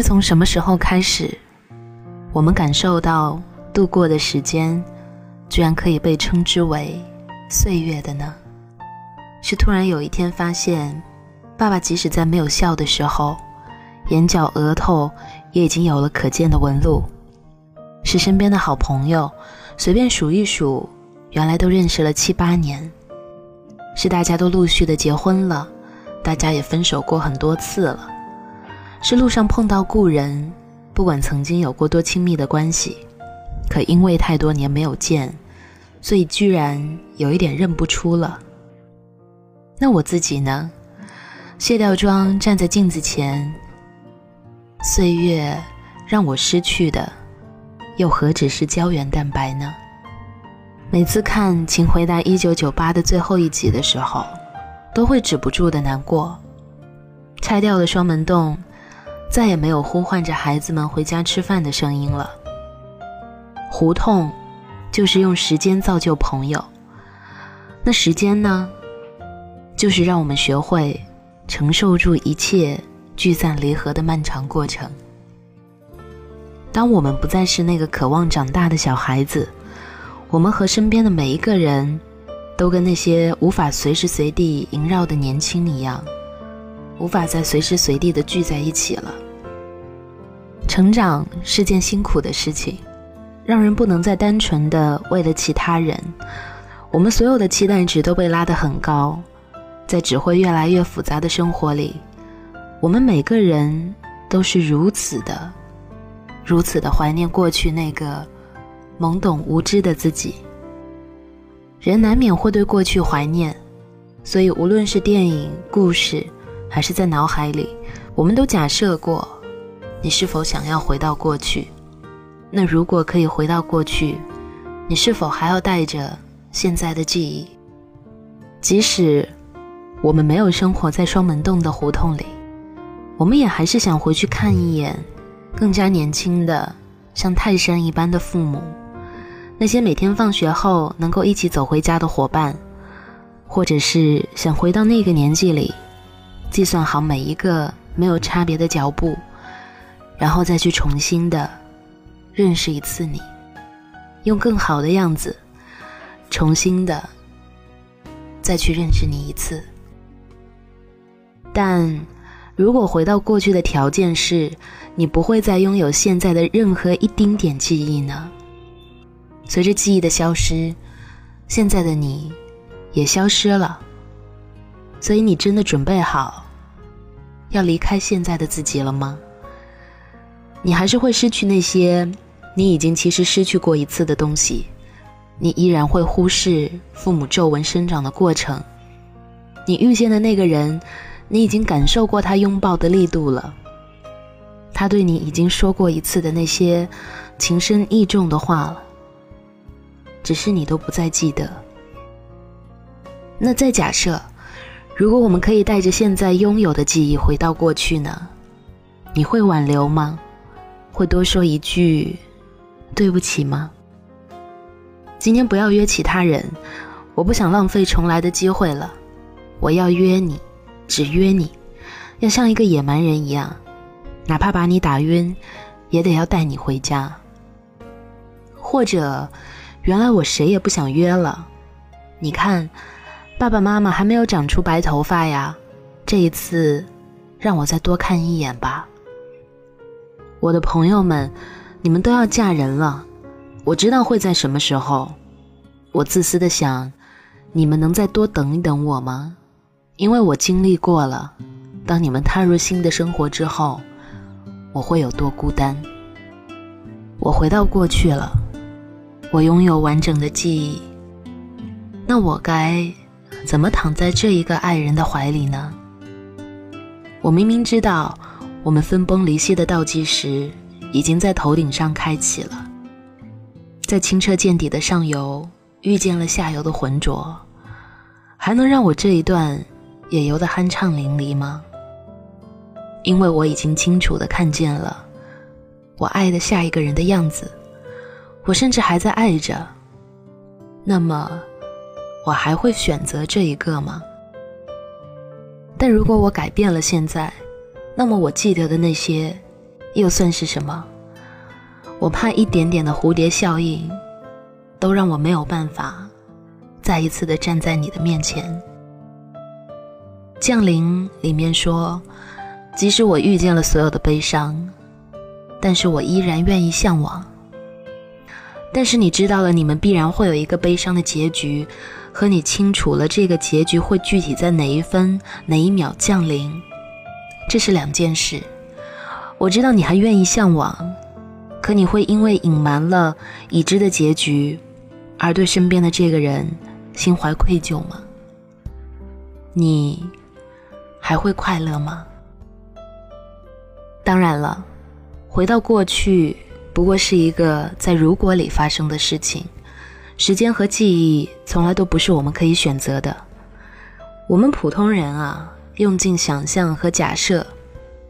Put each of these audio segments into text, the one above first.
是从什么时候开始，我们感受到度过的时间，居然可以被称之为岁月的呢？是突然有一天发现，爸爸即使在没有笑的时候，眼角、额头也已经有了可见的纹路；是身边的好朋友，随便数一数，原来都认识了七八年；是大家都陆续的结婚了，大家也分手过很多次了；是路上碰到故人，不管曾经有过多亲密的关系，可因为太多年没有见，所以居然有一点认不出了。那我自己呢？卸掉妆，站在镜子前，岁月让我失去的，又何止是胶原蛋白呢？每次看《请回答一九九八》的最后一集的时候，都会止不住的难过。拆掉的双门洞，再也没有呼唤着孩子们回家吃饭的声音了。胡同，就是用时间造就朋友。那时间呢？就是让我们学会承受住一切聚散离合的漫长过程。当我们不再是那个渴望长大的小孩子，我们和身边的每一个人都跟那些无法随时随地萦绕的年轻一样，无法再随时随地的聚在一起了。成长是件辛苦的事情，让人不能再单纯的为了其他人，我们所有的期待值都被拉得很高。在只会越来越复杂的生活里，我们每个人都是如此的、如此的怀念过去那个懵懂无知的自己。人难免会对过去怀念，所以无论是电影、故事，还是在脑海里，我们都假设过：你是否想要回到过去？那如果可以回到过去，你是否还要带着现在的记忆？即使……我们没有生活在双门洞的胡同里，我们也还是想回去看一眼更加年轻的、像泰山一般的父母，那些每天放学后能够一起走回家的伙伴，或者是想回到那个年纪里，计算好每一个没有差别的脚步，然后再去重新的认识一次你，用更好的样子，重新的再去认识你一次。但，如果回到过去的条件是，你不会再拥有现在的任何一丁点记忆呢？随着记忆的消失，现在的你，也消失了。所以，你真的准备好，要离开现在的自己了吗？你还是会失去那些你已经其实失去过一次的东西，你依然会忽视父母皱纹生长的过程，你遇见的那个人。你已经感受过他拥抱的力度了，他对你已经说过一次的那些情深意重的话了，只是你都不再记得。那再假设，如果我们可以带着现在拥有的记忆回到过去呢？你会挽留吗？会多说一句对不起吗？今天不要约其他人，我不想浪费重来的机会了，我要约你。只约你，要像一个野蛮人一样，哪怕把你打晕，也得要带你回家。或者，原来我谁也不想约了。你看，爸爸妈妈还没有长出白头发呀。这一次，让我再多看一眼吧。我的朋友们，你们都要嫁人了，我知道会在什么时候。我自私的想，你们能再多等一等我吗？因为我经历过了，当你们踏入新的生活之后，我会有多孤单。我回到过去了，我拥有完整的记忆。那我该怎么躺在这一个爱人的怀里呢？我明明知道，我们分崩离析的倒计时已经在头顶上开启了，在清澈见底的上游遇见了下游的浑浊，还能让我这一段？也游得酣畅淋漓吗？因为我已经清楚的看见了我爱的下一个人的样子，我甚至还在爱着。那么，我还会选择这一个吗？但如果我改变了现在，那么我记得的那些，又算是什么？我怕一点点的蝴蝶效应，都让我没有办法再一次的站在你的面前。降临里面说，即使我遇见了所有的悲伤，但是我依然愿意向往。但是你知道了，你们必然会有一个悲伤的结局，和你清楚了这个结局会具体在哪一分哪一秒降临，这是两件事。我知道你还愿意向往，可你会因为隐瞒了已知的结局，而对身边的这个人心怀愧疚吗？你？还会快乐吗？当然了，回到过去不过是一个在如果里发生的事情。时间和记忆从来都不是我们可以选择的。我们普通人啊，用尽想象和假设，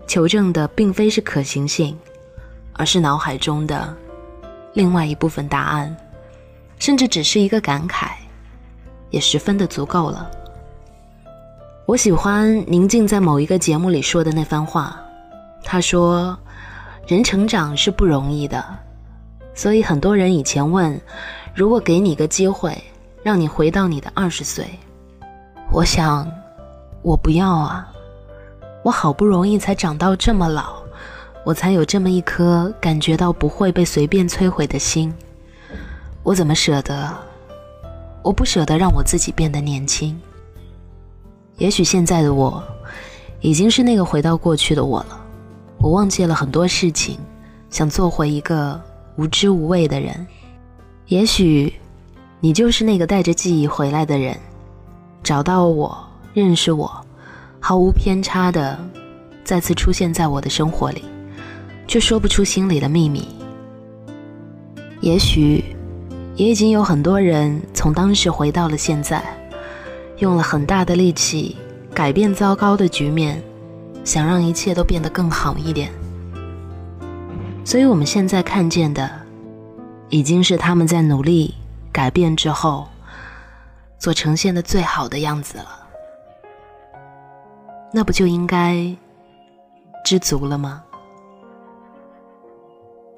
求证的并非是可行性，而是脑海中的另外一部分答案，甚至只是一个感慨，也十分的足够了。我喜欢宁静在某一个节目里说的那番话，他说：“人成长是不容易的，所以很多人以前问，如果给你个机会，让你回到你的二十岁，我想，我不要啊！我好不容易才长到这么老，我才有这么一颗感觉到不会被随便摧毁的心，我怎么舍得？我不舍得让我自己变得年轻。”也许现在的我，已经是那个回到过去的我了。我忘记了很多事情，想做回一个无知无畏的人。也许，你就是那个带着记忆回来的人，找到我，认识我，毫无偏差的再次出现在我的生活里，却说不出心里的秘密。也许，也已经有很多人从当时回到了现在。用了很大的力气改变糟糕的局面，想让一切都变得更好一点。所以，我们现在看见的，已经是他们在努力改变之后所呈现的最好的样子了。那不就应该知足了吗？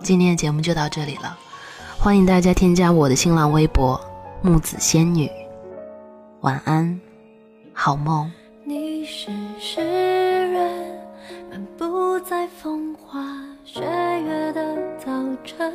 今天的节目就到这里了，欢迎大家添加我的新浪微博“木子仙女”。晚安，好梦。你是诗人，漫步在风花雪月的早晨。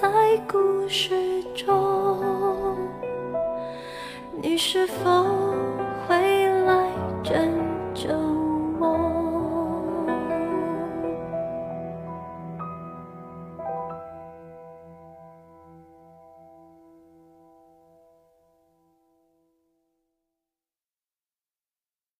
在故事中，你是否会来拯救？